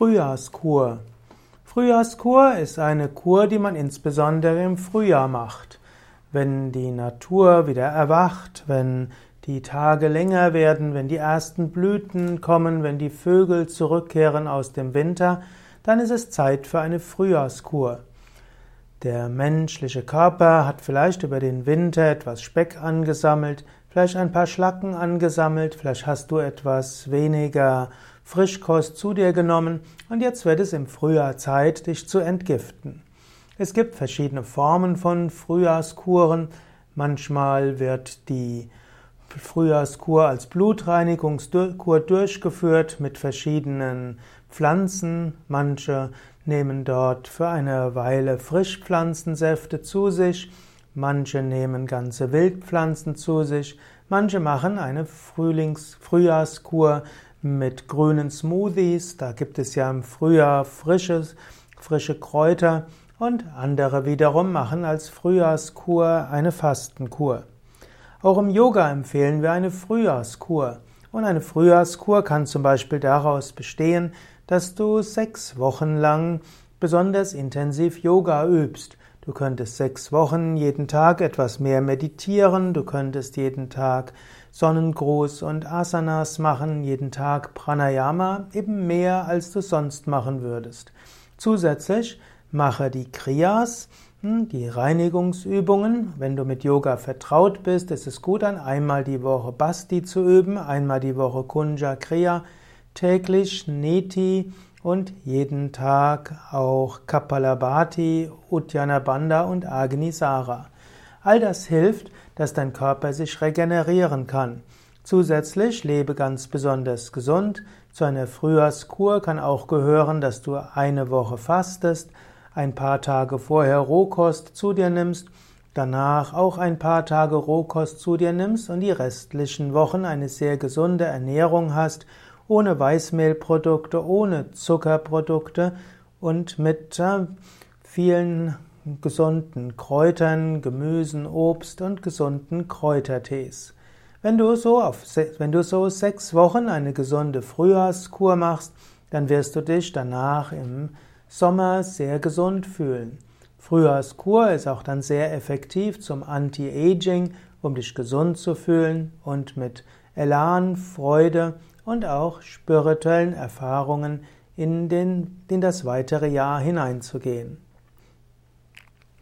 Frühjahrskur. Frühjahrskur ist eine Kur, die man insbesondere im Frühjahr macht. Wenn die Natur wieder erwacht, wenn die Tage länger werden, wenn die ersten Blüten kommen, wenn die Vögel zurückkehren aus dem Winter, dann ist es Zeit für eine Frühjahrskur. Der menschliche Körper hat vielleicht über den Winter etwas Speck angesammelt, vielleicht ein paar Schlacken angesammelt, vielleicht hast du etwas weniger Frischkost zu dir genommen und jetzt wird es im Frühjahr Zeit, dich zu entgiften. Es gibt verschiedene Formen von Frühjahrskuren. Manchmal wird die Frühjahrskur als Blutreinigungskur durchgeführt mit verschiedenen Pflanzen. Manche nehmen dort für eine Weile Frischpflanzensäfte zu sich. Manche nehmen ganze Wildpflanzen zu sich. Manche machen eine Frühlings Frühjahrskur mit grünen Smoothies. Da gibt es ja im Frühjahr frisches, frische Kräuter und andere wiederum machen als Frühjahrskur eine Fastenkur. Auch im Yoga empfehlen wir eine Frühjahrskur. Und eine Frühjahrskur kann zum Beispiel daraus bestehen, dass du sechs Wochen lang besonders intensiv Yoga übst. Du könntest sechs Wochen jeden Tag etwas mehr meditieren, du könntest jeden Tag Sonnengruß und Asanas machen, jeden Tag Pranayama, eben mehr als du sonst machen würdest. Zusätzlich mache die Kriyas, hm, die Reinigungsübungen. Wenn du mit Yoga vertraut bist, ist es gut, an einmal die Woche Basti zu üben, einmal die Woche Kunja Kriya, täglich Neti, und jeden Tag auch Kapalabhati, Uddiyana und Agnisara. All das hilft, dass dein Körper sich regenerieren kann. Zusätzlich lebe ganz besonders gesund. Zu einer Frühjahrskur kann auch gehören, dass du eine Woche fastest, ein paar Tage vorher Rohkost zu dir nimmst, danach auch ein paar Tage Rohkost zu dir nimmst und die restlichen Wochen eine sehr gesunde Ernährung hast ohne Weißmehlprodukte, ohne Zuckerprodukte und mit äh, vielen gesunden Kräutern, Gemüsen, Obst und gesunden Kräutertees. Wenn du so auf, wenn du so sechs Wochen eine gesunde Frühjahrskur machst, dann wirst du dich danach im Sommer sehr gesund fühlen. Frühjahrskur ist auch dann sehr effektiv zum Anti-Aging, um dich gesund zu fühlen und mit Elan, Freude und auch spirituellen Erfahrungen in, den, in das weitere Jahr hineinzugehen.